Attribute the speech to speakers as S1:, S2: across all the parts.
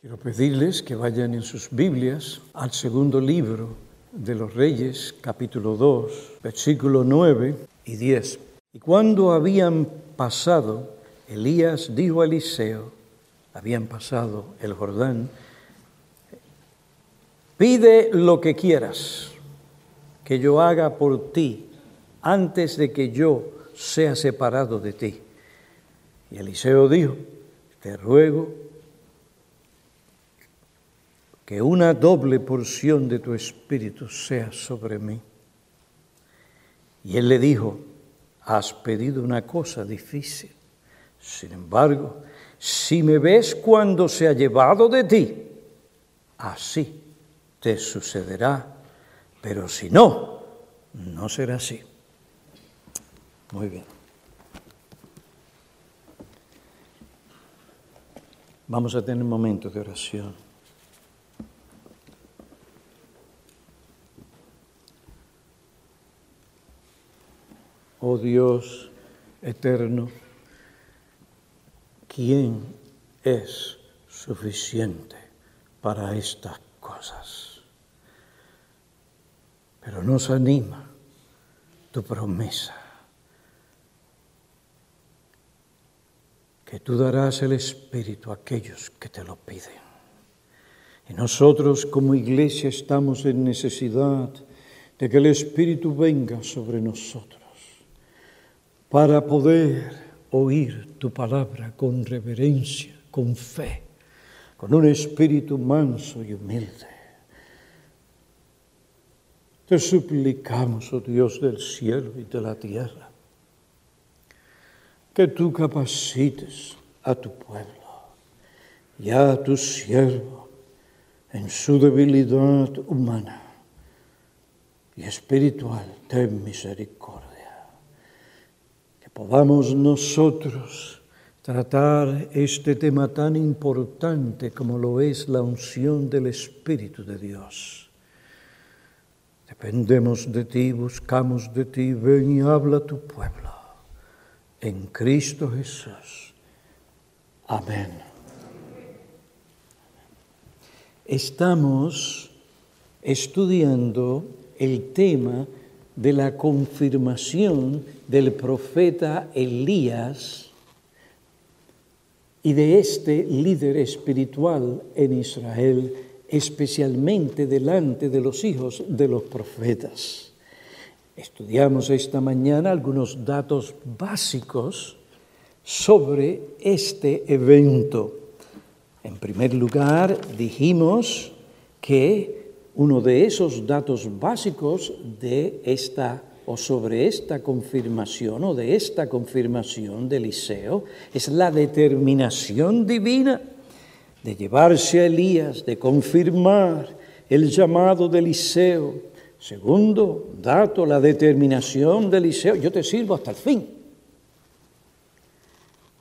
S1: Quiero pedirles que vayan en sus Biblias al segundo libro de los Reyes, capítulo 2, versículo 9 y 10. Y cuando habían pasado, Elías dijo a Eliseo, habían pasado el Jordán, pide lo que quieras que yo haga por ti antes de que yo sea separado de ti. Y Eliseo dijo, te ruego que una doble porción de tu espíritu sea sobre mí. Y él le dijo, has pedido una cosa difícil. Sin embargo, si me ves cuando se ha llevado de ti, así te sucederá. Pero si no, no será así. Muy bien. Vamos a tener momentos de oración. Oh Dios eterno, ¿quién es suficiente para estas cosas? Pero nos anima tu promesa, que tú darás el Espíritu a aquellos que te lo piden. Y nosotros como iglesia estamos en necesidad de que el Espíritu venga sobre nosotros para poder oír tu palabra con reverencia, con fe, con un espíritu manso y humilde. Te suplicamos, oh Dios del cielo y de la tierra, que tú capacites a tu pueblo y a tu siervo en su debilidad humana y espiritual. Ten misericordia podamos nosotros tratar este tema tan importante como lo es la unción del Espíritu de Dios. Dependemos de ti, buscamos de ti, ven y habla tu pueblo. En Cristo Jesús. Amén. Estamos estudiando el tema de la confirmación del profeta Elías y de este líder espiritual en Israel, especialmente delante de los hijos de los profetas. Estudiamos esta mañana algunos datos básicos sobre este evento. En primer lugar, dijimos que uno de esos datos básicos de esta o sobre esta confirmación o de esta confirmación de Eliseo es la determinación divina de llevarse a Elías, de confirmar el llamado de Eliseo. Segundo dato, la determinación de Eliseo, yo te sirvo hasta el fin.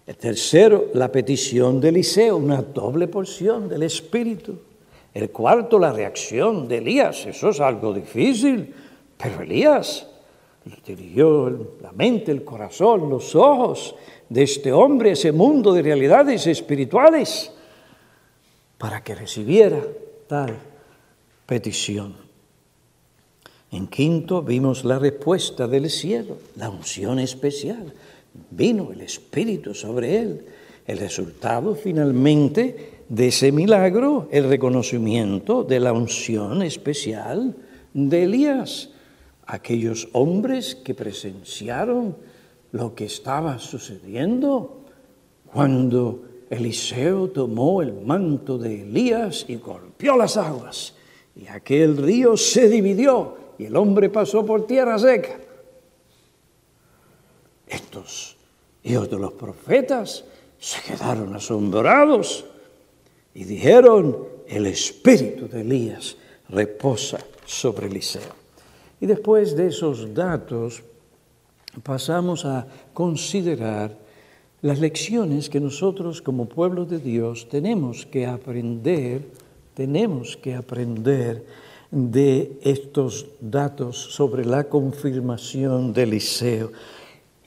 S1: El tercero, la petición de Eliseo, una doble porción del Espíritu. El cuarto, la reacción de Elías. Eso es algo difícil, pero Elías dirigió la mente, el corazón, los ojos de este hombre, ese mundo de realidades espirituales, para que recibiera tal petición. En quinto vimos la respuesta del cielo, la unción especial. Vino el Espíritu sobre él. El resultado finalmente de ese milagro el reconocimiento de la unción especial de Elías. Aquellos hombres que presenciaron lo que estaba sucediendo cuando Eliseo tomó el manto de Elías y golpeó las aguas y aquel río se dividió y el hombre pasó por tierra seca. Estos hijos de los profetas se quedaron asombrados y dijeron, el espíritu de Elías reposa sobre Eliseo. Y después de esos datos pasamos a considerar las lecciones que nosotros como pueblo de Dios tenemos que aprender, tenemos que aprender de estos datos sobre la confirmación de Eliseo.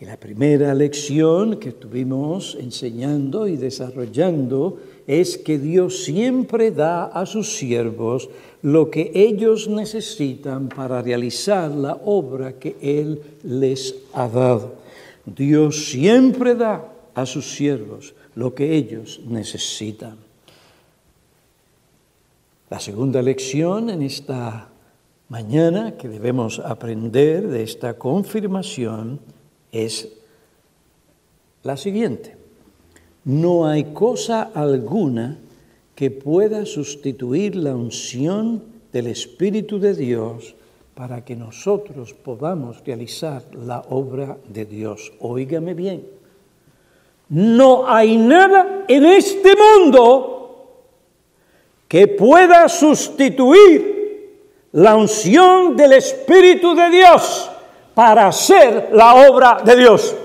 S1: Y la primera lección que estuvimos enseñando y desarrollando es que Dios siempre da a sus siervos lo que ellos necesitan para realizar la obra que Él les ha dado. Dios siempre da a sus siervos lo que ellos necesitan. La segunda lección en esta mañana que debemos aprender de esta confirmación es la siguiente. No hay cosa alguna que pueda sustituir la unción del Espíritu de Dios para que nosotros podamos realizar la obra de Dios. Óigame bien, no hay nada en este mundo que pueda sustituir la unción del Espíritu de Dios para hacer la obra de Dios.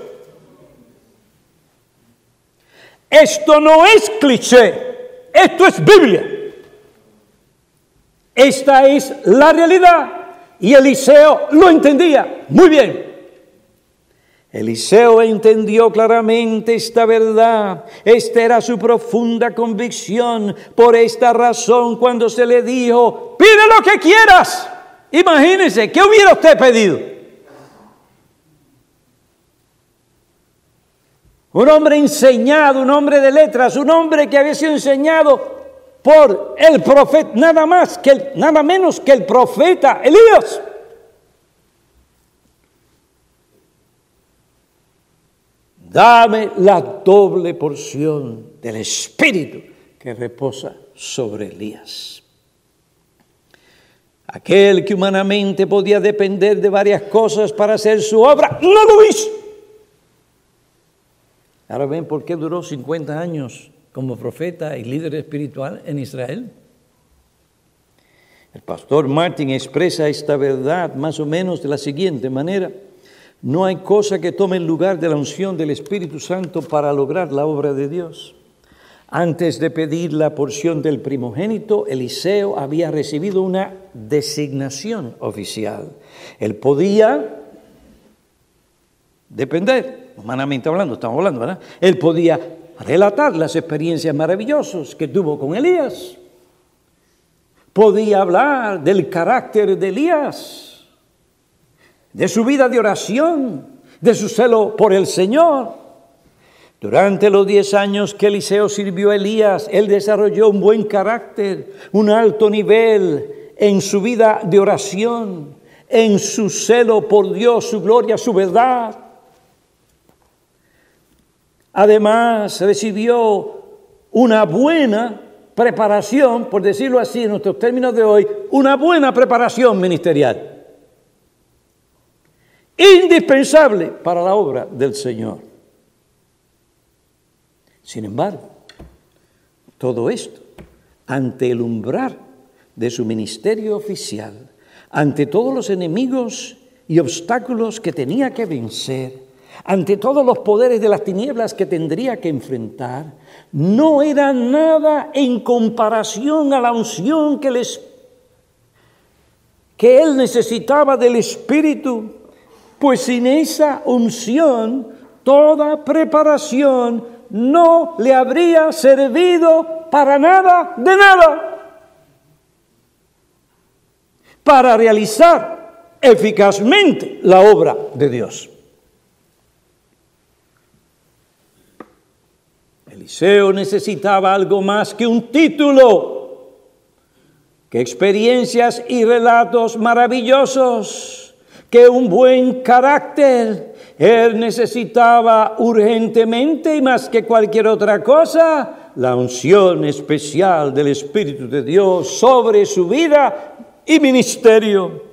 S1: Esto no es cliché. Esto es Biblia. Esta es la realidad. Y Eliseo lo entendía muy bien. Eliseo entendió claramente esta verdad. Esta era su profunda convicción. Por esta razón, cuando se le dijo, pide lo que quieras. Imagínense, ¿qué hubiera usted pedido? Un hombre enseñado, un hombre de letras, un hombre que había sido enseñado por el profeta, nada más que nada menos que el profeta Elías. Dame la doble porción del espíritu que reposa sobre Elías. Aquel que humanamente podía depender de varias cosas para hacer su obra, no lo hizo. Ahora ven por qué duró 50 años como profeta y líder espiritual en Israel. El pastor Martin expresa esta verdad más o menos de la siguiente manera. No hay cosa que tome el lugar de la unción del Espíritu Santo para lograr la obra de Dios. Antes de pedir la porción del primogénito, Eliseo había recibido una designación oficial. Él podía depender humanamente hablando, estamos hablando, ¿verdad? Él podía relatar las experiencias maravillosas que tuvo con Elías. Podía hablar del carácter de Elías, de su vida de oración, de su celo por el Señor. Durante los diez años que Eliseo sirvió a Elías, él desarrolló un buen carácter, un alto nivel en su vida de oración, en su celo por Dios, su gloria, su verdad. Además, recibió una buena preparación, por decirlo así en nuestros términos de hoy, una buena preparación ministerial. Indispensable para la obra del Señor. Sin embargo, todo esto, ante el umbral de su ministerio oficial, ante todos los enemigos y obstáculos que tenía que vencer, ante todos los poderes de las tinieblas que tendría que enfrentar, no era nada en comparación a la unción que, les, que él necesitaba del Espíritu, pues sin esa unción toda preparación no le habría servido para nada de nada. Para realizar eficazmente la obra de Dios. Eliseo necesitaba algo más que un título, que experiencias y relatos maravillosos, que un buen carácter. Él necesitaba urgentemente y más que cualquier otra cosa la unción especial del Espíritu de Dios sobre su vida y ministerio.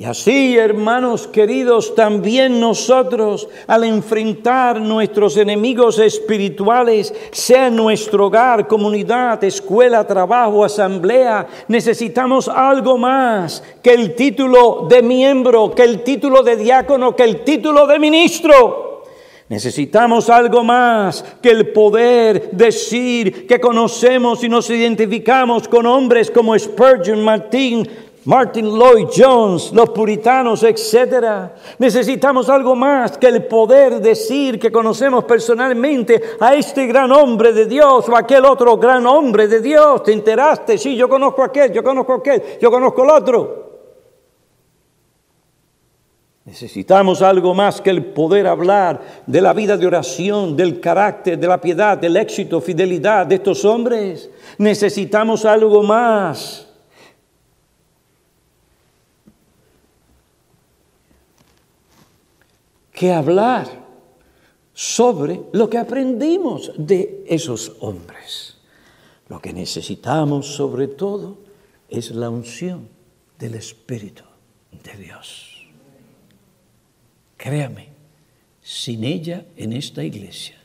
S1: Y así, hermanos queridos, también nosotros, al enfrentar nuestros enemigos espirituales, sea nuestro hogar, comunidad, escuela, trabajo, asamblea, necesitamos algo más que el título de miembro, que el título de diácono, que el título de ministro. Necesitamos algo más que el poder decir que conocemos y nos identificamos con hombres como Spurgeon, Martín, Martin Lloyd Jones, los puritanos, etc. Necesitamos algo más que el poder decir que conocemos personalmente a este gran hombre de Dios o aquel otro gran hombre de Dios. ¿Te enteraste? Sí, yo conozco a aquel, yo conozco a aquel, yo conozco al otro. Necesitamos algo más que el poder hablar de la vida de oración, del carácter, de la piedad, del éxito, fidelidad de estos hombres. Necesitamos algo más. Que hablar sobre lo que aprendimos de esos hombres. Lo que necesitamos sobre todo es la unción del Espíritu de Dios. Créame, sin ella en esta iglesia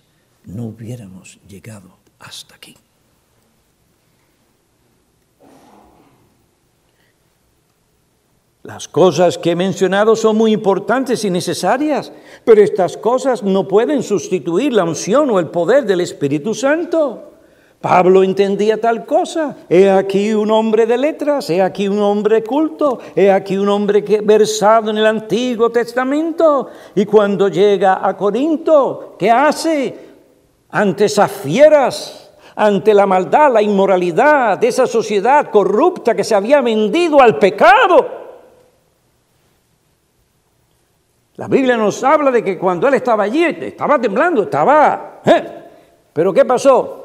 S1: no hubiéramos llegado hasta aquí. Las cosas que he mencionado son muy importantes y necesarias, pero estas cosas no pueden sustituir la unción o el poder del Espíritu Santo. Pablo entendía tal cosa. He aquí un hombre de letras, he aquí un hombre culto, he aquí un hombre que versado en el Antiguo Testamento. Y cuando llega a Corinto, ¿qué hace? Ante esas fieras, ante la maldad, la inmoralidad de esa sociedad corrupta que se había vendido al pecado La Biblia nos habla de que cuando él estaba allí, estaba temblando, estaba... ¿eh? Pero ¿qué pasó?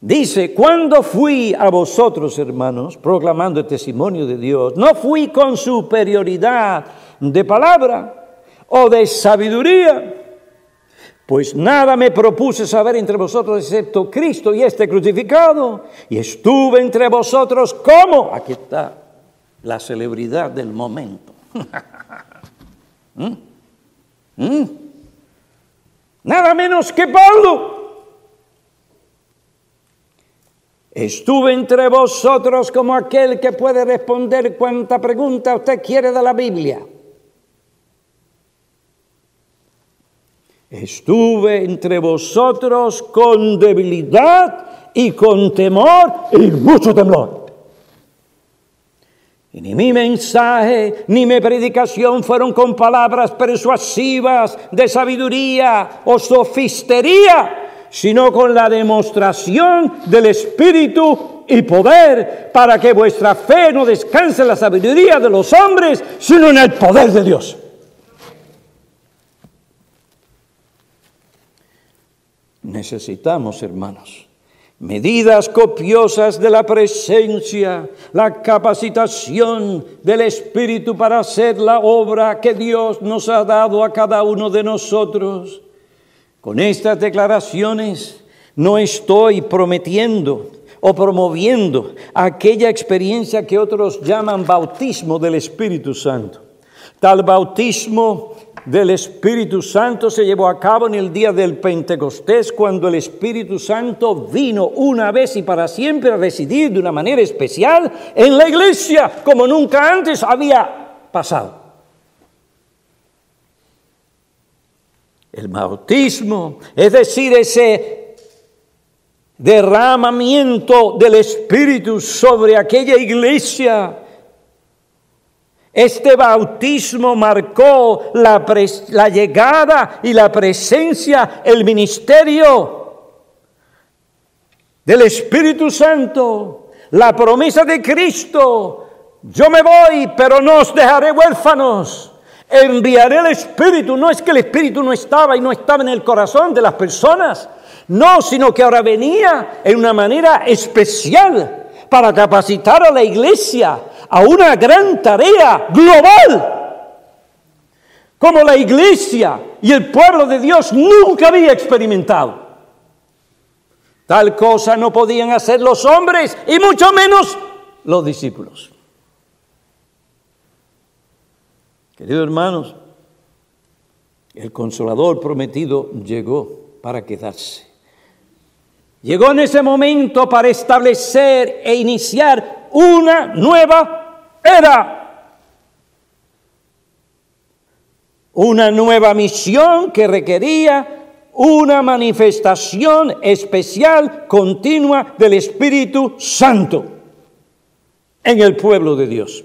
S1: Dice, cuando fui a vosotros, hermanos, proclamando el testimonio de Dios, no fui con superioridad de palabra o de sabiduría, pues nada me propuse saber entre vosotros excepto Cristo y este crucificado, y estuve entre vosotros como, aquí está la celebridad del momento. ¿Mm? ¿Mm? Nada menos que Pablo. Estuve entre vosotros como aquel que puede responder cuanta pregunta usted quiere de la Biblia. Estuve entre vosotros con debilidad y con temor y mucho temor. Y ni mi mensaje ni mi predicación fueron con palabras persuasivas de sabiduría o sofistería, sino con la demostración del Espíritu y poder para que vuestra fe no descanse en la sabiduría de los hombres, sino en el poder de Dios. Necesitamos, hermanos, medidas copiosas de la presencia, la capacitación del Espíritu para hacer la obra que Dios nos ha dado a cada uno de nosotros. Con estas declaraciones no estoy prometiendo o promoviendo aquella experiencia que otros llaman bautismo del Espíritu Santo. Tal bautismo del Espíritu Santo se llevó a cabo en el día del Pentecostés, cuando el Espíritu Santo vino una vez y para siempre a residir de una manera especial en la iglesia, como nunca antes había pasado. El bautismo, es decir, ese derramamiento del Espíritu sobre aquella iglesia, este bautismo marcó la, llegada y la presencia, el ministerio del Espíritu Santo, la promesa de Cristo. Yo me voy, pero no os dejaré huérfanos. Enviaré el Espíritu. No es que el Espíritu no estaba y no estaba en el corazón de las personas. No, sino que ahora venía en una manera especial para capacitar a la iglesia a una gran tarea global, como la iglesia y el pueblo de Dios nunca había experimentado. Tal cosa no podían hacer los hombres y mucho menos los discípulos. Queridos hermanos, el consolador prometido llegó para quedarse. Llegó en ese momento para establecer e iniciar una nueva era. Una nueva misión que requería una manifestación especial, continua del Espíritu Santo. en el pueblo de Dios.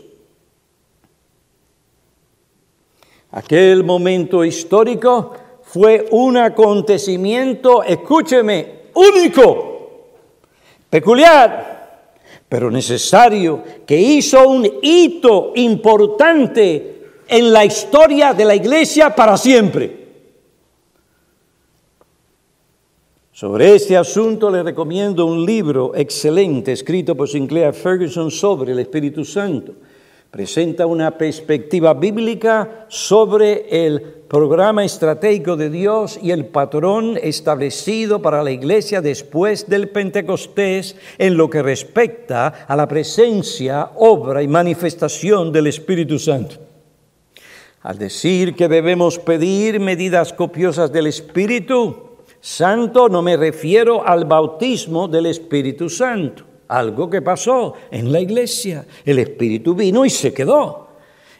S1: Aquel momento histórico fue un acontecimiento, escúcheme, único, peculiar, pero necesario, que hizo un hito importante en la historia de la iglesia para siempre. Sobre este asunto le recomiendo un libro excelente escrito por Sinclair Ferguson sobre el Espíritu Santo presenta una perspectiva bíblica sobre el programa estratégico de Dios y el patrón establecido para la iglesia después del Pentecostés en lo que respecta a la presencia, obra y manifestación del Espíritu Santo. Al decir que debemos pedir medidas copiosas del Espíritu Santo, no me refiero al bautismo del Espíritu Santo algo que pasó en la iglesia. El Espíritu vino y se quedó.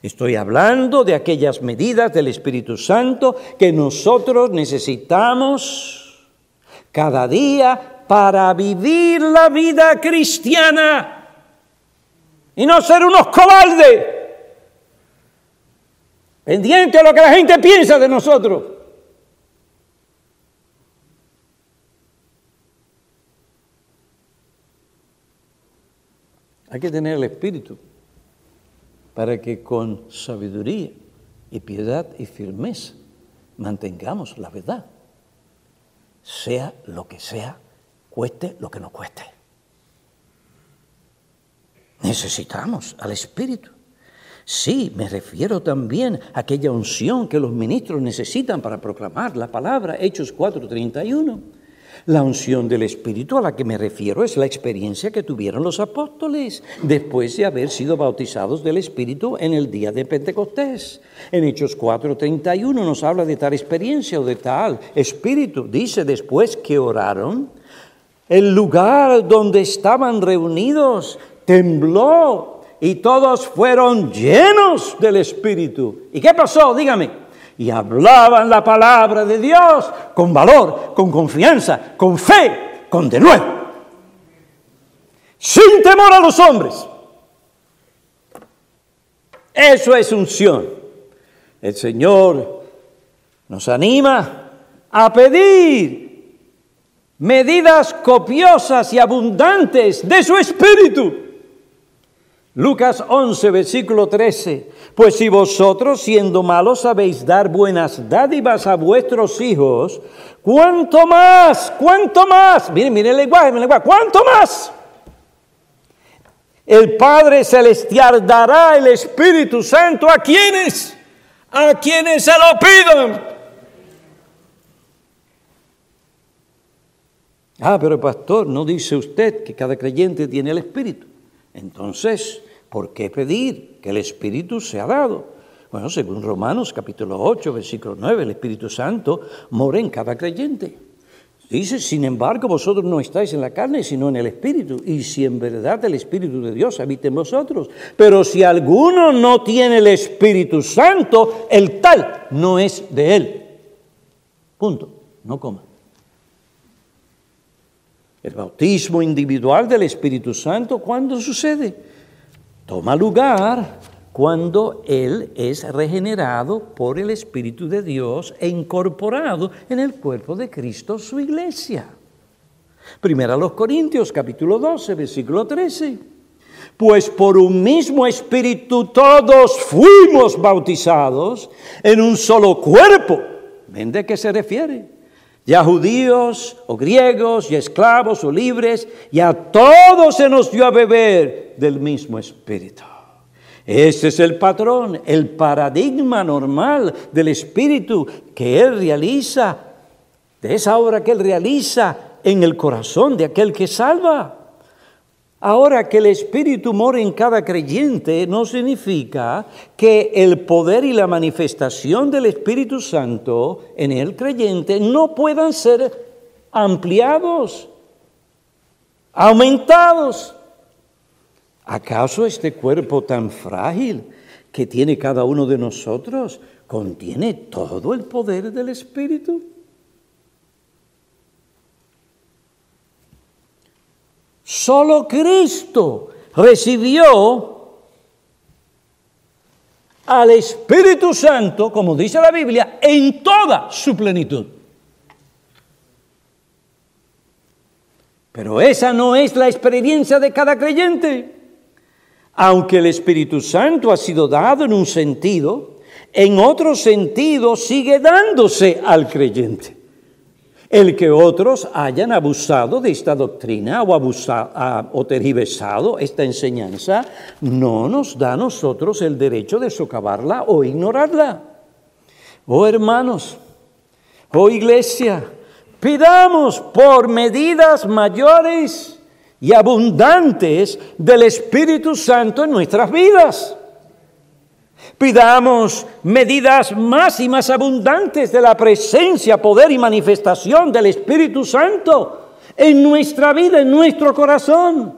S1: Estoy hablando de aquellas medidas del Espíritu Santo que nosotros necesitamos cada día para vivir la vida cristiana y no ser unos cobardes, pendientes de lo que la gente piensa de nosotros. Hay que tener el espíritu para que con sabiduría y piedad y firmeza mantengamos la verdad, sea lo que sea, cueste lo que nos cueste. Necesitamos al Espíritu. Sí, me refiero también a aquella unción que los ministros necesitan para proclamar la palabra, Hechos 4:31. La unción del Espíritu a la que me refiero es la experiencia que tuvieron los apóstoles después de haber sido bautizados del Espíritu en el día de Pentecostés. En Hechos 4:31 nos habla de tal experiencia o de tal Espíritu. Dice después que oraron, el lugar donde estaban reunidos tembló y todos fueron llenos del Espíritu. ¿Y qué pasó? Dígame y hablaban la palabra de Dios con valor, con confianza, con fe, con denuedo, sin temor a los hombres. Eso es unción. El Señor nos anima a pedir medidas copiosas y abundantes de su espíritu Lucas 11, versículo 13. Pues si vosotros, siendo malos, sabéis dar buenas dádivas a vuestros hijos, ¿cuánto más? ¿Cuánto más? Miren, miren el lenguaje, el lenguaje. ¿Cuánto más? El Padre Celestial dará el Espíritu Santo a quienes, a quienes se lo pidan. Ah, pero pastor, ¿no dice usted que cada creyente tiene el Espíritu? Entonces, ¿por qué pedir que el Espíritu sea dado? Bueno, según Romanos capítulo 8, versículo 9, el Espíritu Santo mora en cada creyente. Dice, sin embargo, vosotros no estáis en la carne, sino en el Espíritu. Y si en verdad el Espíritu de Dios habita en vosotros. Pero si alguno no tiene el Espíritu Santo, el tal no es de él. Punto. No coma. El bautismo individual del Espíritu Santo, ¿cuándo sucede? Toma lugar cuando Él es regenerado por el Espíritu de Dios e incorporado en el cuerpo de Cristo, su iglesia. Primero a los Corintios capítulo 12, versículo 13. Pues por un mismo espíritu todos fuimos bautizados en un solo cuerpo. ¿Ven de qué se refiere? Ya judíos o griegos, ya esclavos o libres, y a todos se nos dio a beber del mismo espíritu. Este es el patrón, el paradigma normal del espíritu que Él realiza, de esa obra que Él realiza en el corazón de aquel que salva. Ahora que el Espíritu mora en cada creyente no significa que el poder y la manifestación del Espíritu Santo en el creyente no puedan ser ampliados, aumentados. ¿Acaso este cuerpo tan frágil que tiene cada uno de nosotros contiene todo el poder del Espíritu? Solo Cristo recibió al Espíritu Santo, como dice la Biblia, en toda su plenitud. Pero esa no es la experiencia de cada creyente. Aunque el Espíritu Santo ha sido dado en un sentido, en otro sentido sigue dándose al creyente. El que otros hayan abusado de esta doctrina o, tergiversado esta enseñanza no nos da a nosotros el derecho de socavarla o ignorarla. Oh hermanos, oh iglesia, pidamos por medidas mayores y abundantes del Espíritu Santo en nuestras vidas. Pidamos medidas más y más abundantes de la presencia, poder y manifestación del Espíritu Santo en nuestra vida, en nuestro corazón.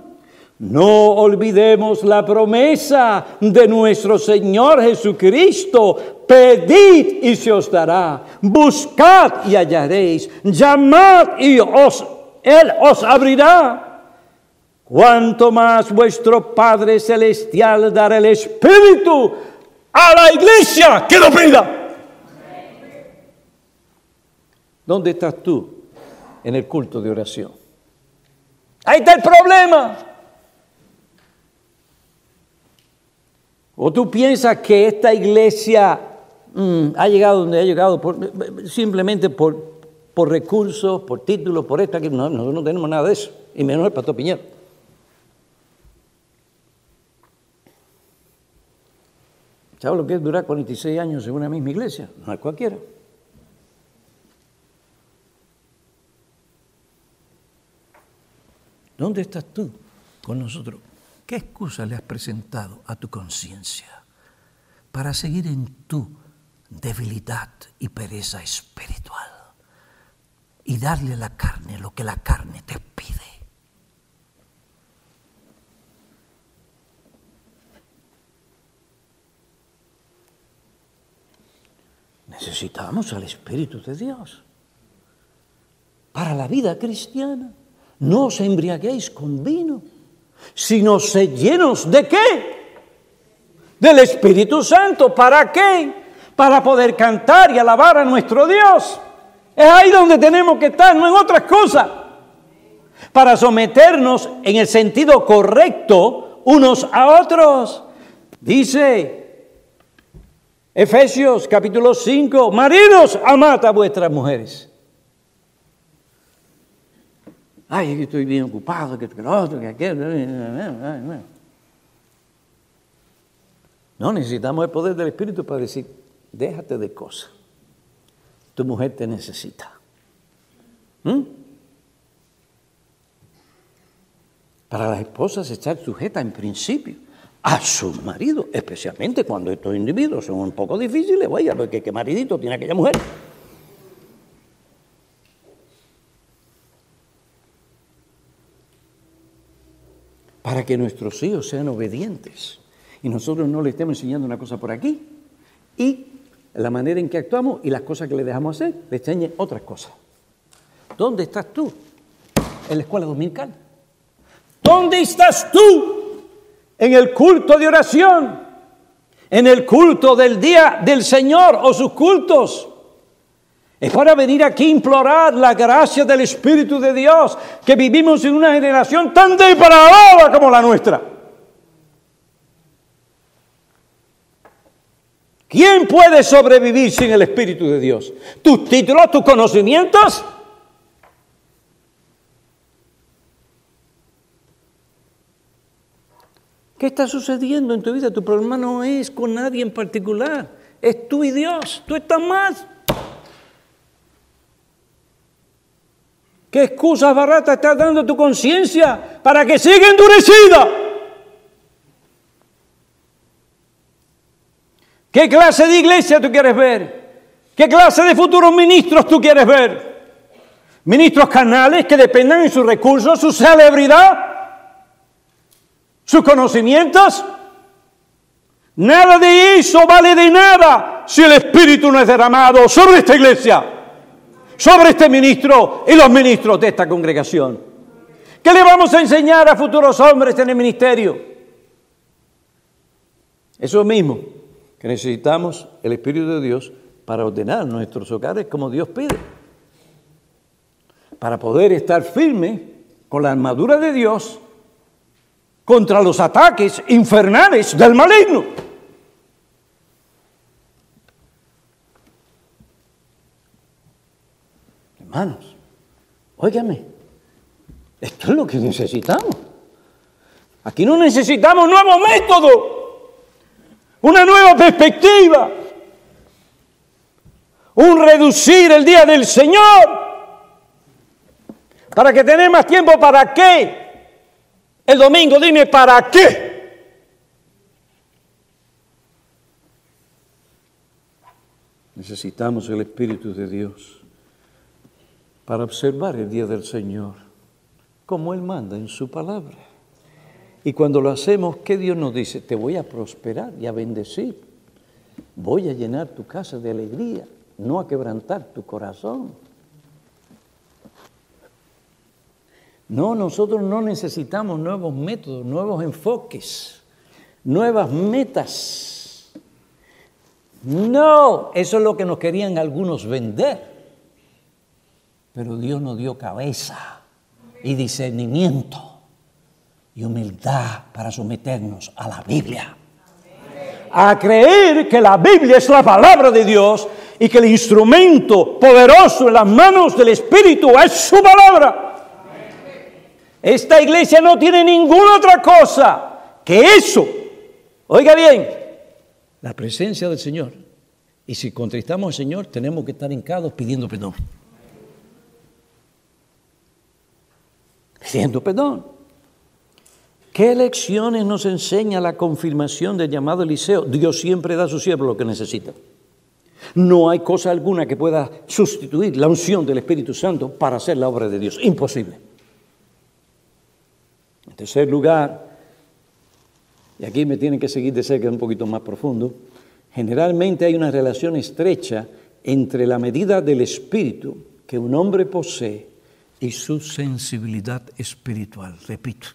S1: No olvidemos la promesa de nuestro Señor Jesucristo. Pedid y se os dará. Buscad y hallaréis. Llamad y os, Él os abrirá. Cuanto más vuestro Padre Celestial dará el Espíritu a la iglesia que lo pida. ¿Dónde estás tú en el culto de oración? Ahí está el problema. ¿O tú piensas que esta iglesia mm, ha llegado donde ha llegado simplemente por, por recursos, por títulos, por esta? No, no tenemos nada de eso, y menos el pastor Piñero. ¿Sabes lo que es durar 46 años en una misma iglesia? No es cualquiera. ¿Dónde estás tú con nosotros? ¿Qué excusa le has presentado a tu conciencia para seguir en tu debilidad y pereza espiritual y darle a la carne lo que la carne te pide? Necesitamos al Espíritu de Dios para la vida cristiana. No os embriaguéis con vino, sino sed llenos de qué? Del Espíritu Santo. ¿Para qué? Para poder cantar y alabar a nuestro Dios. Es ahí donde tenemos que estar, no en otras cosas. Para someternos en el sentido correcto unos a otros. Dice Efesios capítulo 5, maridos, amad a vuestras mujeres. Ay, que estoy bien ocupado, que lo otro, que aquello. No, necesitamos el poder del Espíritu para decir, déjate de cosas. Tu mujer te necesita. ¿Mm? Para las esposas estar sujeta en principio a su marido, especialmente cuando estos individuos son un poco difíciles, vaya, porque qué maridito tiene aquella mujer. Para que nuestros hijos sean obedientes y nosotros no le estemos enseñando una cosa por aquí y la manera en que actuamos y las cosas que le dejamos hacer, le enseñen otras cosas. ¿Dónde estás tú? En la escuela dominical. ¿Dónde estás tú en el culto de oración, en el culto del día del Señor o sus cultos. Es para venir aquí a implorar la gracia del Espíritu de Dios, que vivimos en una generación tan depravada como la nuestra. ¿Quién puede sobrevivir sin el Espíritu de Dios? ¿Tus títulos, tus conocimientos? ¿Qué está sucediendo en tu vida? Tu problema no es con nadie en particular, es tú y Dios, tú estás más. ¿Qué excusas baratas estás dando a tu conciencia para que siga endurecida? ¿Qué clase de iglesia tú quieres ver? ¿Qué clase de futuros ministros tú quieres ver? ¿Ministros canales que dependan de sus recursos, su celebridad? Sus conocimientos. Nada de eso vale de nada si el Espíritu no es derramado sobre esta iglesia, sobre este ministro y los ministros de esta congregación. ¿Qué le vamos a enseñar a futuros hombres en el ministerio? Eso mismo, que necesitamos el Espíritu de Dios para ordenar nuestros hogares como Dios pide. Para poder estar firme con la armadura de Dios contra los ataques infernales del maligno. Hermanos, óigame, esto es lo que necesitamos. Aquí no necesitamos nuevo método, una nueva perspectiva, un reducir el día del Señor para que tener más tiempo para qué. El domingo dime para qué. Necesitamos el Espíritu de Dios para observar el día del Señor, como Él manda en su palabra. Y cuando lo hacemos, ¿qué Dios nos dice? Te voy a prosperar y a bendecir. Voy a llenar tu casa de alegría, no a quebrantar tu corazón. No, nosotros no necesitamos nuevos métodos, nuevos enfoques, nuevas metas. No, eso es lo que nos querían algunos vender. Pero Dios nos dio cabeza y discernimiento y humildad para someternos a la Biblia. A creer que la Biblia es la palabra de Dios y que el instrumento poderoso en las manos del Espíritu es su palabra. Esta iglesia no tiene ninguna otra cosa que eso. Oiga bien, la presencia del Señor. Y si contristamos al Señor, tenemos que estar hincados pidiendo perdón. Pidiendo perdón. ¿Qué lecciones nos enseña la confirmación del llamado Eliseo? Dios siempre da a su siervo lo que necesita. No hay cosa alguna que pueda sustituir la unción del Espíritu Santo para hacer la obra de Dios. Imposible. En tercer lugar, y aquí me tienen que seguir de cerca un poquito más profundo, generalmente hay una relación estrecha entre la medida del espíritu que un hombre posee y su sensibilidad espiritual. Repito,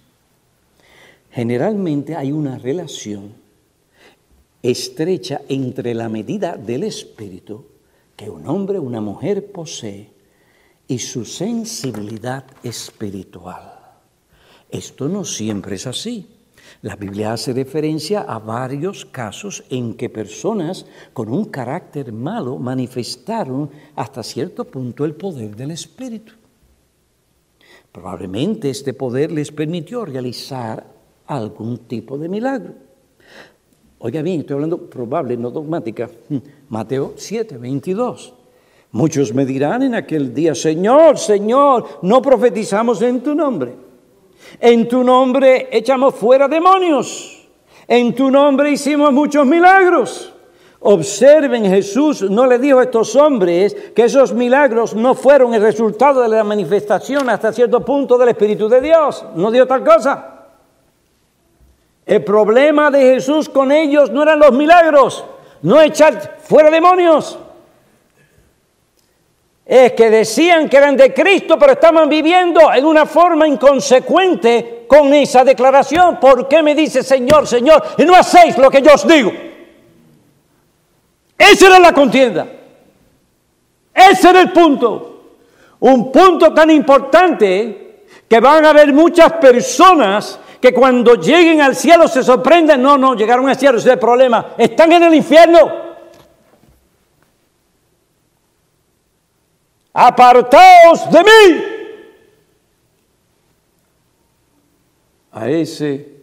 S1: generalmente hay una relación estrecha entre la medida del espíritu que un hombre o una mujer posee y su sensibilidad espiritual. Esto no siempre es así. La Biblia hace referencia a varios casos en que personas con un carácter malo manifestaron hasta cierto punto el poder del Espíritu. Probablemente este poder les permitió realizar algún tipo de milagro. Oiga bien, estoy hablando probable, no dogmática. Mateo 7, 22. Muchos me dirán en aquel día, Señor, Señor, no profetizamos en tu nombre en tu nombre echamos fuera demonios. En tu nombre hicimos muchos milagros. Observen, Jesús no le dijo a estos hombres que esos milagros no fueron el resultado de la manifestación hasta cierto punto del Espíritu de Dios. No dio tal cosa. El problema de Jesús con ellos no eran los milagros, no echar fuera demonios es que decían que eran de Cristo, pero estaban viviendo en una forma inconsecuente con esa declaración. ¿Por qué me dice Señor, Señor, y no hacéis lo que yo os digo? Esa era la contienda. Ese era el punto. Un punto tan importante que van a haber muchas personas que cuando lleguen al cielo se sorprenden. No, no, llegaron al cielo, ese es el problema. Están en el infierno. Apartaos de mí. A ese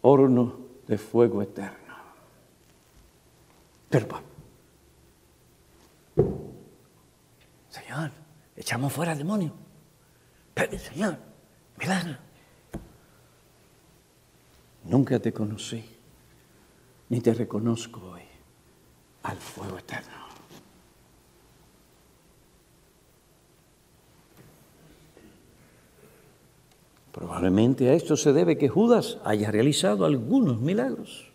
S1: horno de fuego eterno. Pero, Señor, echamos fuera al demonio. Pero, Señor, milagro. Nunca te conocí, ni te reconozco hoy al fuego eterno. Probablemente a esto se debe que Judas haya realizado algunos milagros.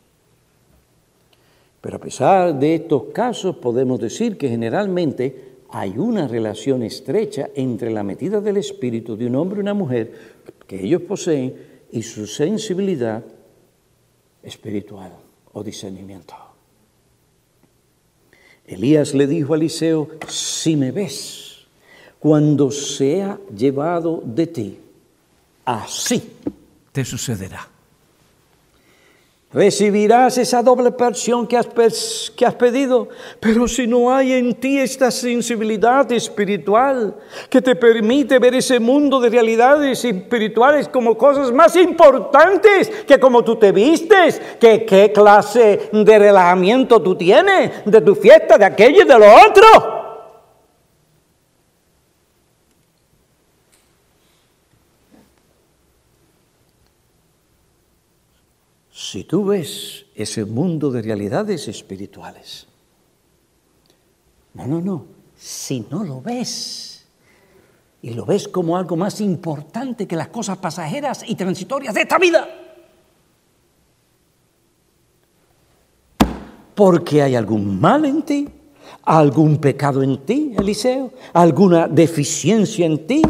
S1: Pero a pesar de estos casos, podemos decir que generalmente hay una relación estrecha entre la metida del espíritu de un hombre y una mujer que ellos poseen y su sensibilidad espiritual o discernimiento. Elías le dijo a Eliseo, si me ves, cuando sea llevado de ti, así te sucederá recibirás esa doble porción que has, que has pedido. Pero si no hay en ti esta sensibilidad espiritual que te permite ver ese mundo de realidades espirituales como cosas más importantes que como tú te vistes, que qué clase de relajamiento tú tienes, de tu fiesta, de aquello y de lo otro. Si tú ves ese mundo de realidades espirituales, no, no, no, si no lo ves y lo ves como algo más importante que las cosas pasajeras y transitorias de esta vida, porque hay algún mal en ti, algún pecado en ti, Eliseo, alguna deficiencia en ti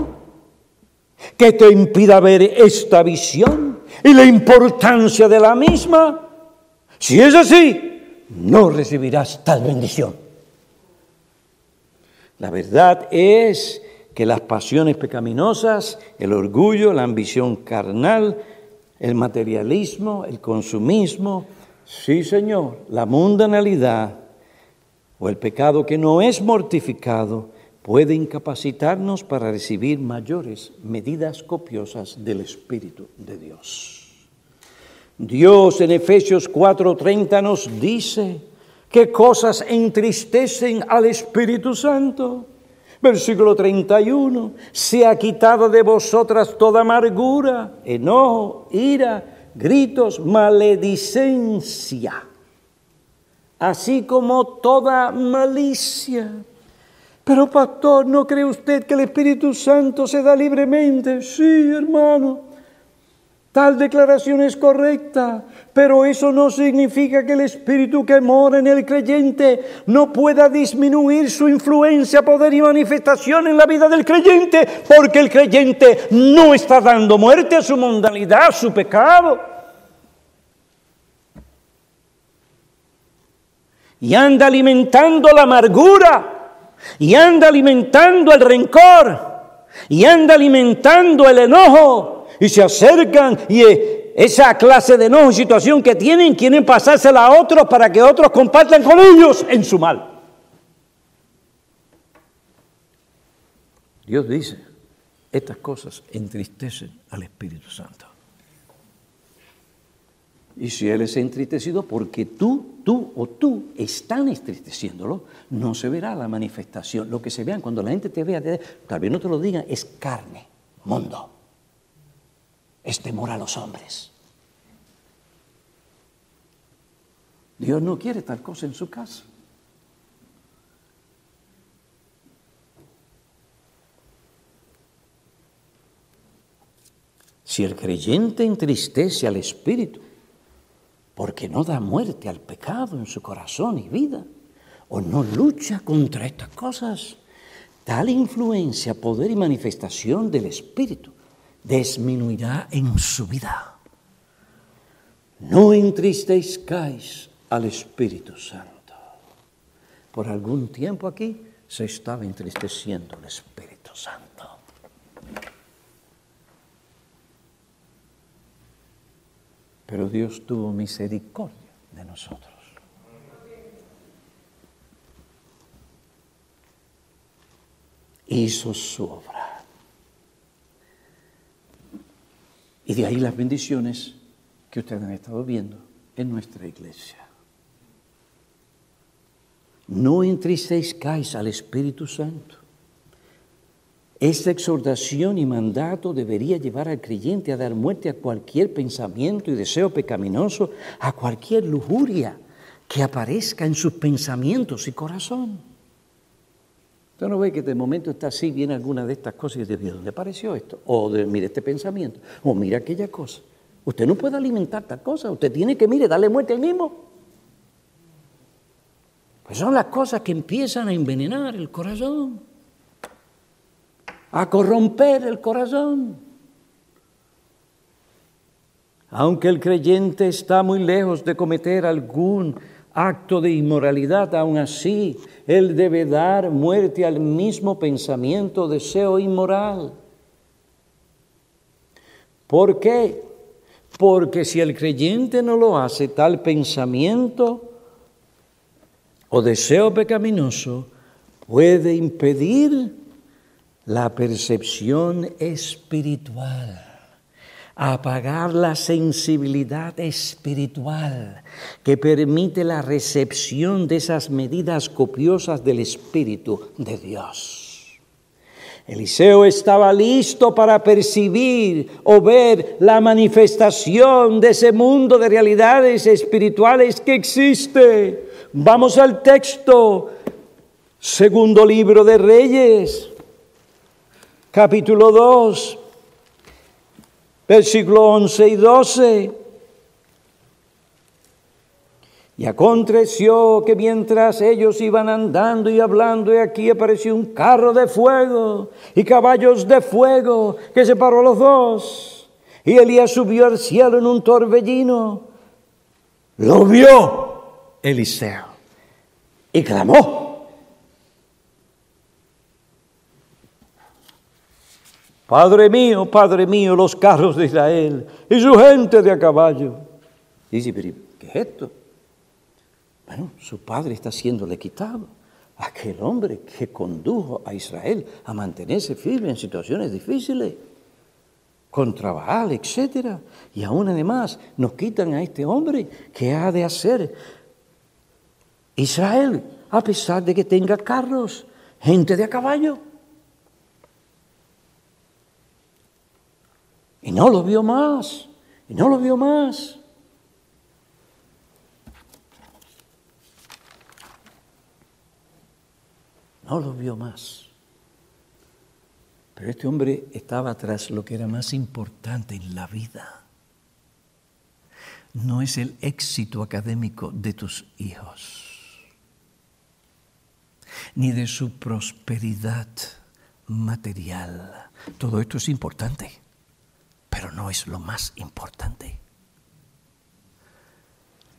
S1: que te impida ver esta visión y la importancia de la misma. Si es así, no recibirás tal bendición. La verdad es que las pasiones pecaminosas, el orgullo, la ambición carnal, el materialismo, el consumismo, sí Señor, la mundanalidad o el pecado que no es mortificado, puede incapacitarnos para recibir mayores medidas copiosas del Espíritu de Dios. Dios en Efesios 4:30 nos dice qué cosas entristecen al Espíritu Santo. Versículo 31, se ha quitado de vosotras toda amargura, enojo, ira, gritos, maledicencia, así como toda malicia. Pero pastor, ¿no cree usted que el Espíritu Santo se da libremente? Sí, hermano. Tal declaración es correcta, pero eso no significa que el Espíritu que mora en el creyente no pueda disminuir su influencia, poder y manifestación en la vida del creyente, porque el creyente no está dando muerte a su mundanidad, a su pecado. Y anda alimentando la amargura y anda alimentando el rencor y anda alimentando el enojo y se acercan y eh, esa clase de enojo y situación que tienen quieren pasársela a otros para que otros compartan con ellos en su mal. Dios dice, estas cosas entristecen al Espíritu Santo. Y si Él es entristecido porque tú, tú o tú están entristeciéndolo, no se verá la manifestación. Lo que se vean cuando la gente te vea, tal vez no te lo digan, es carne, mundo. Es temor a los hombres. Dios no quiere tal cosa en su casa. Si el creyente entristece al Espíritu, porque no da muerte al pecado en su corazón y vida, o no lucha contra estas cosas. Tal influencia, poder y manifestación del Espíritu disminuirá en su vida. No entristezcáis al Espíritu Santo. Por algún tiempo aquí se estaba entristeciendo el Espíritu Santo. Pero Dios tuvo misericordia de nosotros. Hizo su obra. Y de ahí las bendiciones que ustedes han estado viendo en nuestra iglesia. No entristezcáis al Espíritu Santo. Esta exhortación y mandato debería llevar al creyente a dar muerte a cualquier pensamiento y deseo pecaminoso, a cualquier lujuria que aparezca en sus pensamientos y corazón. Usted no ve que de momento está así, viene alguna de estas cosas y dice, ¿de dónde apareció esto? O de, mire este pensamiento, o mira aquella cosa. Usted no puede alimentar tal cosa, usted tiene que, mire, darle muerte al mismo. Pues son las cosas que empiezan a envenenar el corazón, a corromper el corazón. Aunque el creyente está muy lejos de cometer algún acto de inmoralidad, aún así, él debe dar muerte al mismo pensamiento, deseo inmoral. ¿Por qué? Porque si el creyente no lo hace, tal pensamiento o deseo pecaminoso puede impedir la percepción espiritual, apagar la sensibilidad espiritual que permite la recepción de esas medidas copiosas del Espíritu de Dios. Eliseo estaba listo para percibir o ver la manifestación de ese mundo de realidades espirituales que existe. Vamos al texto, segundo libro de Reyes, capítulo 2, versículo 11 y 12. Y aconteció que mientras ellos iban andando y hablando, y aquí apareció un carro de fuego y caballos de fuego que separó a los dos. Y Elías subió al cielo en un torbellino. Lo vio Eliseo y clamó. Padre mío, Padre mío, los carros de Israel y su gente de a caballo. Dice, pero ¿qué es esto? Bueno, su padre está siéndole quitado. Aquel hombre que condujo a Israel a mantenerse firme en situaciones difíciles, contra Baal, etc. Y aún además nos quitan a este hombre que ha de hacer Israel, a pesar de que tenga carros, gente de a caballo. Y no lo vio más, y no lo vio más. no lo vio más. Pero este hombre estaba tras lo que era más importante en la vida. No es el éxito académico de tus hijos, ni de su prosperidad material. Todo esto es importante, pero no es lo más importante.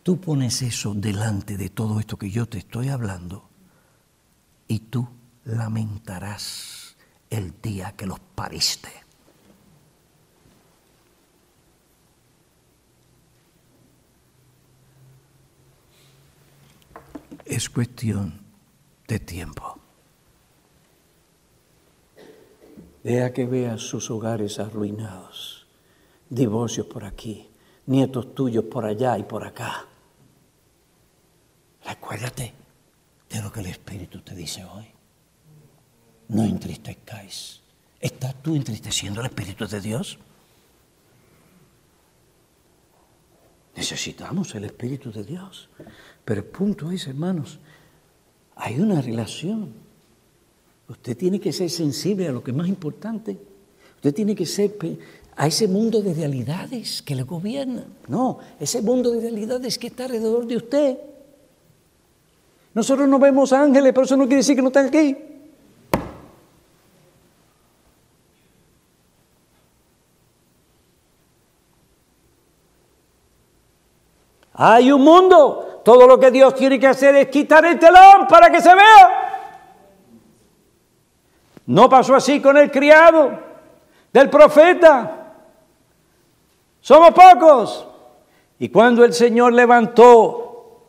S1: Tú pones eso delante de todo esto que yo te estoy hablando y tú lamentarás el día que los pariste. Es cuestión de tiempo. Deja que veas sus hogares arruinados, divorcios por aquí, nietos tuyos por allá y por acá. Recuérdate de lo que el Espíritu te dice hoy. No entristezcáis. ¿Estás tú entristeciendo el Espíritu de Dios? Necesitamos el Espíritu de Dios. Pero el punto es, hermanos, hay una relación. Usted tiene que ser sensible a lo que es más importante. Usted tiene que ser a ese mundo de realidades que le gobierna. No, ese mundo de realidades que está alrededor de usted. Nosotros no vemos ángeles, pero eso no quiere decir que no están aquí. Hay un mundo. Todo lo que Dios tiene que hacer es quitar el telón para que se vea. No pasó así con el criado del profeta. Somos pocos. Y cuando el Señor levantó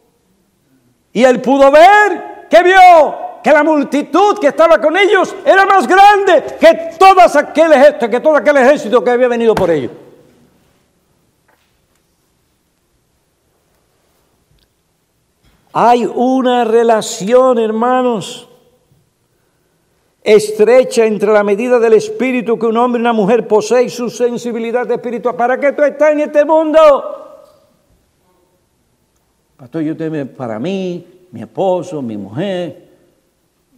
S1: y él pudo ver, que vio? Que la multitud que estaba con ellos era más grande que, todas aquel ejército, que todo aquel ejército que había venido por ellos. Hay una relación, hermanos, estrecha entre la medida del espíritu que un hombre y una mujer posee y su sensibilidad espiritual. ¿Para qué tú estás en este mundo? Pastor, yo tengo para mí, mi esposo, mi mujer,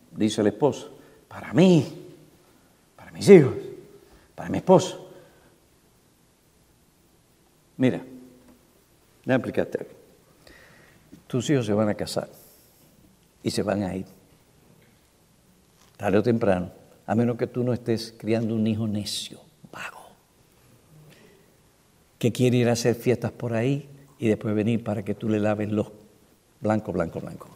S1: dice el esposo, para mí, para mis hijos, para mi esposo. Mira, déjame explicarte. Tus hijos se van a casar. y se van a ir. Tarde o temprano, a menos que tú no estés criando un hijo necio, vago, que quiere ir a hacer fiestas por ahí y después venir para que tú le laves los blanco, blanco, blanco.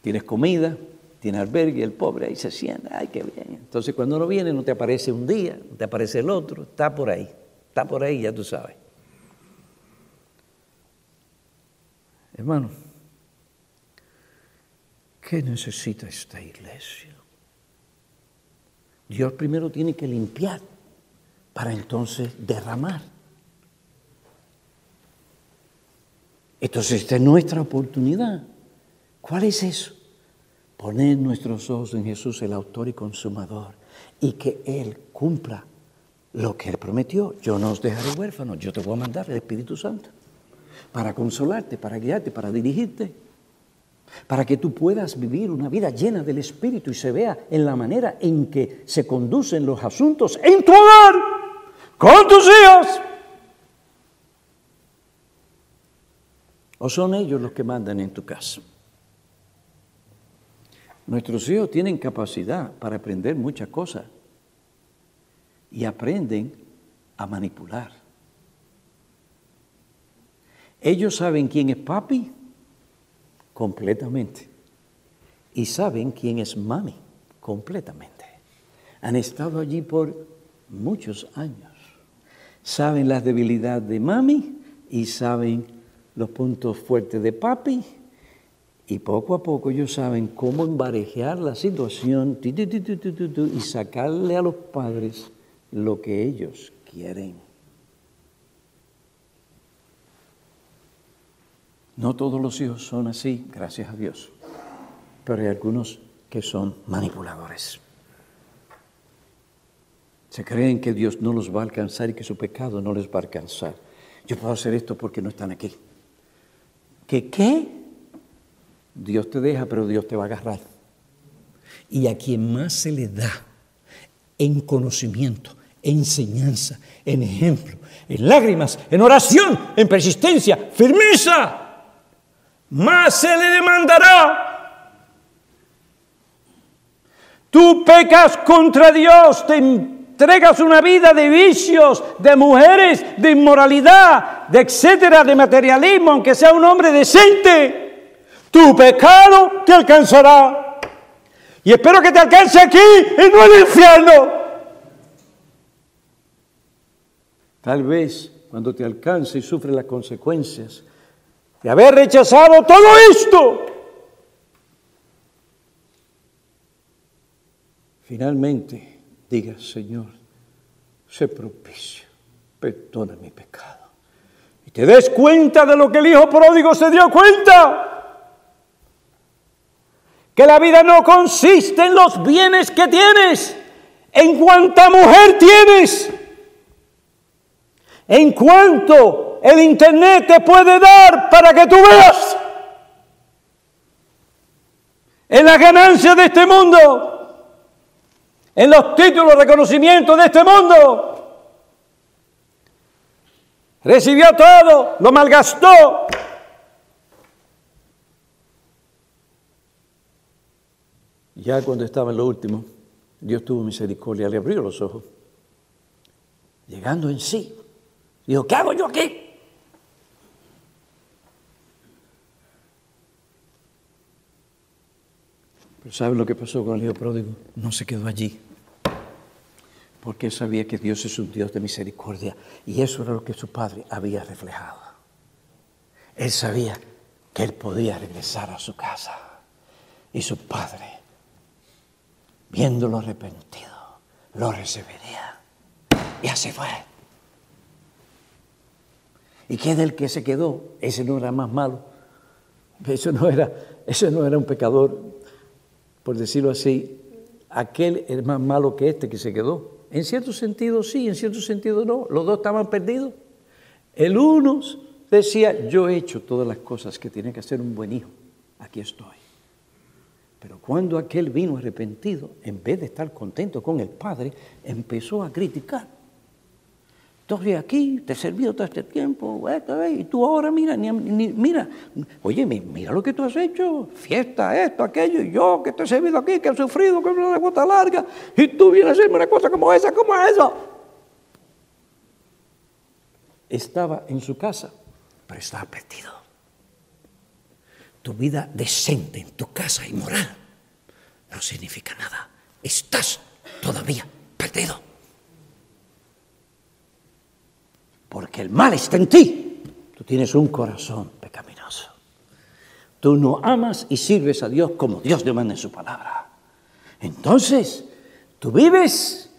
S1: Tienes comida, tienes albergue, el pobre ahí se sienta, ay, qué bien. Entonces cuando no viene no te aparece un día, no te aparece el otro, está por ahí, está por ahí, ya tú sabes. Hermano, ¿qué necesita esta iglesia? Dios primero tiene que limpiar para entonces derramar. Entonces esta es nuestra oportunidad. ¿Cuál es eso? Poner nuestros ojos en Jesús, el autor y consumador, y que Él cumpla lo que Él prometió. Yo no os dejaré huérfanos, yo te voy a mandar el Espíritu Santo para consolarte, para guiarte, para dirigirte, para que tú puedas vivir una vida llena del Espíritu y se vea en la manera en que se conducen los asuntos en tu hogar, con tus hijos. ¿O son ellos los que mandan en tu casa? Nuestros hijos tienen capacidad para aprender muchas cosas y aprenden a manipular. Ellos saben quién es papi completamente y saben quién es mami completamente. Han estado allí por muchos años. Saben las debilidades de mami y saben los puntos fuertes de papi y poco a poco ellos saben cómo embarejar la situación y sacarle a los padres lo que ellos quieren. No todos los hijos son así, gracias a Dios, pero hay algunos que son manipuladores. Se creen que Dios no los va a alcanzar y que su pecado no les va a alcanzar. Yo puedo hacer esto porque no están aquí. ¿Qué qué? Dios te deja, pero Dios te va a agarrar. Y a quien más se le da en conocimiento, enseñanza, en ejemplo, en lágrimas, en oración, en persistencia, firmeza, más se le demandará. Tú pecas contra Dios, te entregas una vida de vicios, de mujeres, de inmoralidad, de etcétera, de materialismo, aunque sea un hombre decente. Tu pecado te alcanzará. Y espero que te alcance aquí en el infierno. Tal vez cuando te alcance y sufre las consecuencias, de haber rechazado todo esto. Finalmente diga, Señor, sé propicio, perdona mi pecado. Y te des cuenta de lo que el Hijo pródigo se dio cuenta. Que la vida no consiste en los bienes que tienes, en cuanta mujer tienes, en cuanto el Internet te puede dar para que tú veas en la ganancia de este mundo, en los títulos, reconocimientos de este mundo. Recibió todo, lo malgastó. Ya cuando estaba en lo último, Dios tuvo misericordia, le abrió los ojos. Llegando en sí, dijo, ¿qué hago yo aquí? Pero ¿sabe lo que pasó con el hijo pródigo? No se quedó allí. Porque él sabía que Dios es un Dios de misericordia. Y eso era lo que su padre había reflejado. Él sabía que él podía regresar a su casa. Y su padre, viéndolo arrepentido, lo recibiría. Y así fue. ¿Y qué del que se quedó? Ese no era más malo. Eso no era, ese no era un pecador por decirlo así, aquel es más malo que este que se quedó. En cierto sentido sí, en cierto sentido no. Los dos estaban perdidos. El uno decía, yo he hecho todas las cosas que tiene que hacer un buen hijo. Aquí estoy. Pero cuando aquel vino arrepentido, en vez de estar contento con el padre, empezó a criticar. Estoy aquí, te he servido todo este tiempo, y tú ahora mira, ni, mira, oye, mira lo que tú has hecho, fiesta, esto, aquello, y yo que te he servido aquí, que he sufrido, que una gota larga, y tú vienes a hacerme una cosa como esa, como eso. Estaba en su casa, pero estaba perdido. Tu vida decente en tu casa y moral no significa nada. Estás todavía perdido. Porque el mal está en ti. Tú tienes un corazón pecaminoso. Tú no amas y sirves a Dios como Dios demanda en su palabra. Entonces, tú vives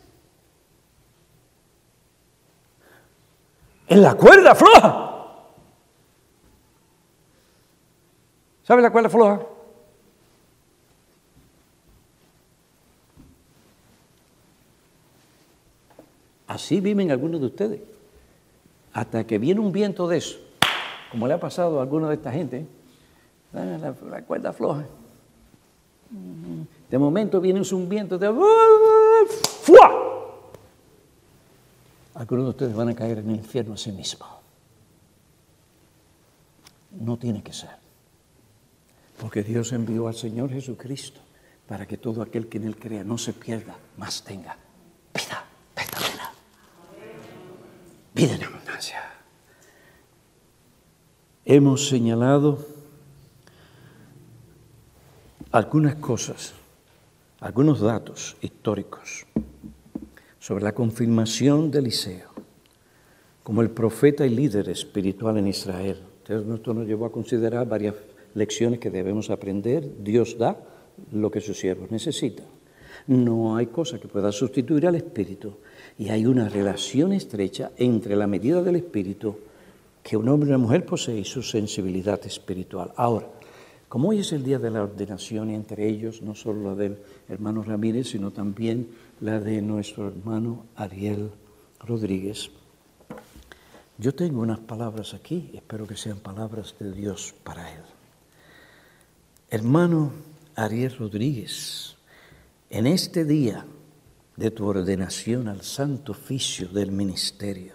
S1: en la cuerda floja. ¿Sabe la cuerda floja? Así viven algunos de ustedes hasta que viene un viento de eso, como le ha pasado a alguna de esta gente, la, cuerda floja. De momento viene un viento de ¡fua! Algunos de ustedes van a caer en el infierno a sí mismos. No tiene que ser. Porque Dios envió al Señor Jesucristo para que todo aquel que en Él crea no se pierda, más tenga vida verdadera. Vida en abundancia. Hemos señalado algunas cosas, algunos datos históricos sobre la confirmación de Eliseo como el profeta y líder espiritual en Israel. Entonces, esto nos llevó a considerar varias lecciones que debemos aprender. Dios da lo que sus siervos necesitan. No hay cosa que pueda sustituir al Espíritu y hay una relación estrecha entre la medida del espíritu que un hombre y una mujer posee y su sensibilidad espiritual. Ahora, como hoy es el día de la ordenación entre ellos no solo la del hermano Ramírez, sino también la de nuestro hermano Ariel Rodríguez, yo tengo unas palabras aquí, espero que sean palabras de Dios para él. Hermano Ariel Rodríguez, en este día de tu ordenación al santo oficio del ministerio.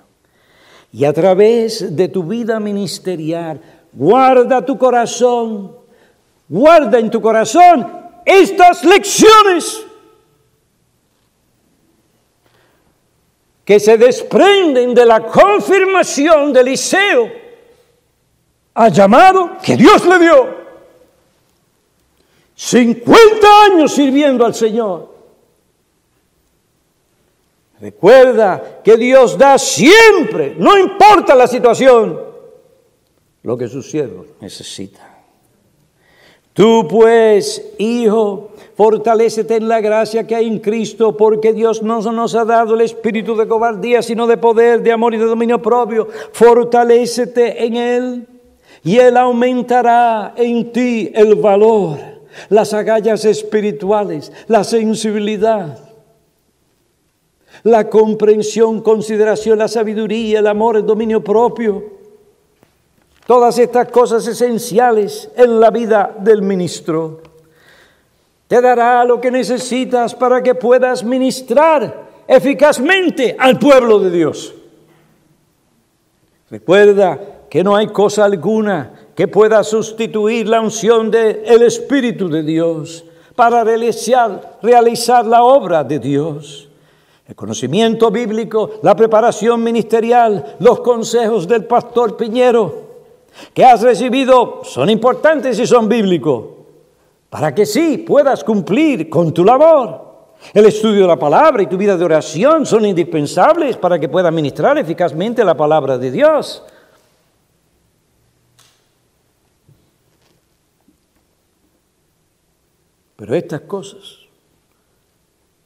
S1: Y a través de tu vida ministerial, guarda tu corazón, guarda en tu corazón estas lecciones que se desprenden de la confirmación de Eliseo al llamado que Dios le dio. 50 años sirviendo al Señor. Recuerda que Dios da siempre, no importa la situación, lo que sus siervos necesitan. Tú pues, hijo, fortalécete en la gracia que hay en Cristo, porque Dios no nos ha dado el espíritu de cobardía, sino de poder, de amor y de dominio propio. Fortalécete en Él y Él aumentará en ti el valor, las agallas espirituales, la sensibilidad la comprensión, consideración, la sabiduría, el amor, el dominio propio. Todas estas cosas esenciales en la vida del ministro. Te dará lo que necesitas para que puedas ministrar eficazmente al pueblo de Dios. Recuerda que no hay cosa alguna que pueda sustituir la unción del Espíritu de Dios para realizar, realizar la obra de Dios. El conocimiento bíblico, la preparación ministerial, los consejos del pastor Piñero que has recibido son importantes y son bíblicos, para que sí puedas cumplir con tu labor. El estudio de la palabra y tu vida de oración son indispensables para que puedas ministrar eficazmente la palabra de Dios. Pero estas cosas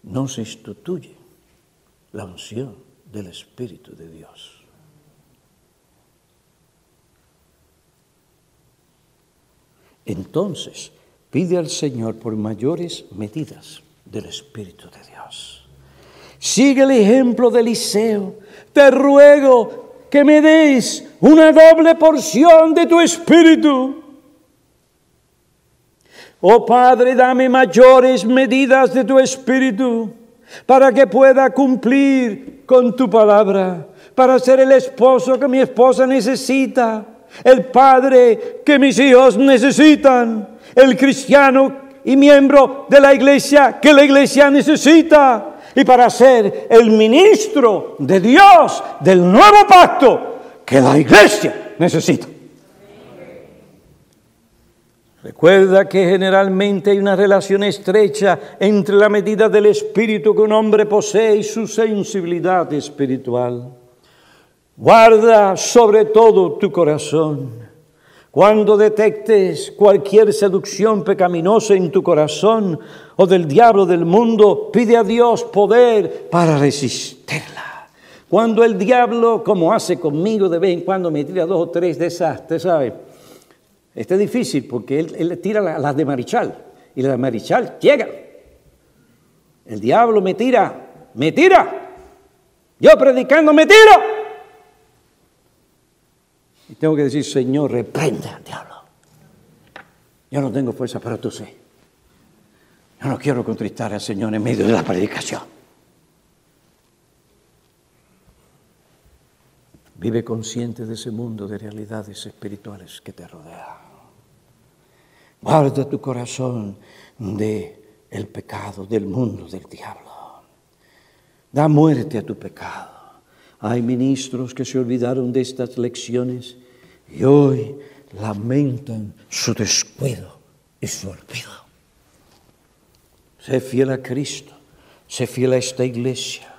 S1: no se instituyen la unción del Espíritu de Dios. Entonces, pide al Señor por mayores medidas del Espíritu de Dios. Sigue el ejemplo de Eliseo. Te ruego que me des una doble porción de tu Espíritu. Oh Padre, dame mayores medidas de tu Espíritu para que pueda cumplir con tu palabra, para ser el esposo que mi esposa necesita, el padre que mis hijos necesitan, el cristiano y miembro de la iglesia que la iglesia necesita, y para ser el ministro de Dios del nuevo pacto que la iglesia necesita. Recuerda que generalmente hay una relación estrecha entre la medida del espíritu que un hombre posee y su sensibilidad espiritual. Guarda sobre todo tu corazón. Cuando detectes cualquier seducción pecaminosa en tu corazón o del diablo del mundo, pide a Dios poder para resistirla. Cuando el diablo, como hace conmigo de vez en cuando, me tira dos o tres de esas, ¿te sabes? Este es difícil porque él, tira las de Marichal y las de Marichal llegan. El diablo me tira, me tira. Yo predicando me tiro. Y tengo que decir, Señor, reprende al diablo. Yo no tengo fuerza, pero tú sí. Yo no quiero contristar al Señor en medio de la predicación. Vive consciente de ese mundo de realidades espirituales que te rodea. Guarda tu corazón de el pecado, del mundo, del diablo. Da muerte a tu pecado. Hay ministros que se olvidaron de estas lecciones y hoy lamentan su descuido y su olvido. Sé fiel a Cristo, sé fiel a esta iglesia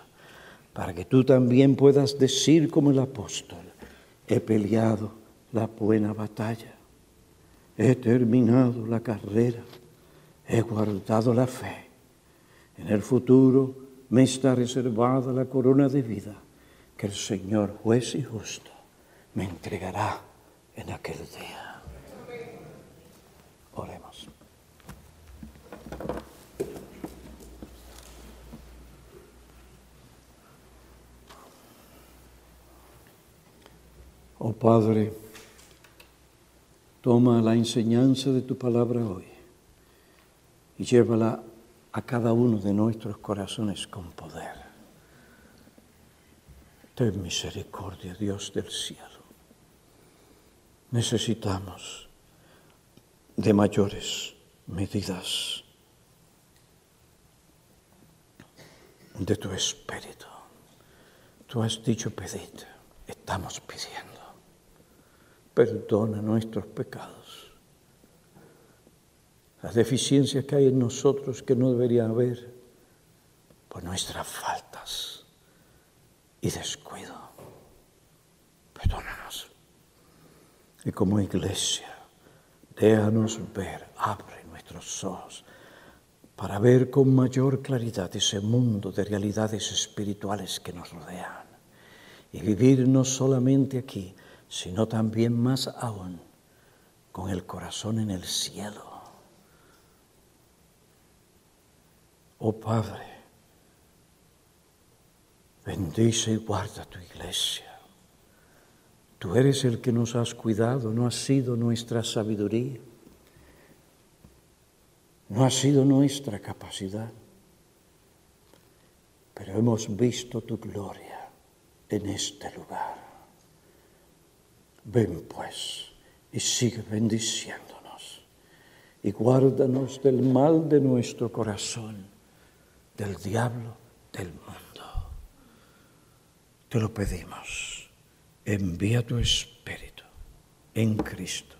S1: para que tú también puedas decir como el apóstol, he peleado la buena batalla, he terminado la carrera, he guardado la fe. En el futuro me está reservada la corona de vida que el Señor juez y justo me entregará en aquel día. Oremos. Oh Padre, toma la enseñanza de tu palabra hoy y llévala a cada uno de nuestros corazones con poder. Ten misericordia, Dios del cielo. Necesitamos de mayores medidas de tu espíritu. Tú has dicho pedir, estamos pidiendo perdona nuestros pecados. Las deficiencias que hay en nosotros que no debería haber por nuestras faltas y descuido. Perdónanos. Y como iglesia, déjanos ver, abre nuestros ojos para ver con mayor claridad ese mundo de realidades espirituales que nos rodean y vivir no solamente aquí, sino también más aún con el corazón en el cielo. Oh Padre, bendice y guarda tu iglesia. Tú eres el que nos has cuidado, no ha sido nuestra sabiduría, no ha sido nuestra capacidad, pero hemos visto tu gloria en este lugar. Ven pues y sigue bendiciéndonos y guárdanos del mal de nuestro corazón, del diablo, del mundo. Te lo pedimos. Envía tu Espíritu en Cristo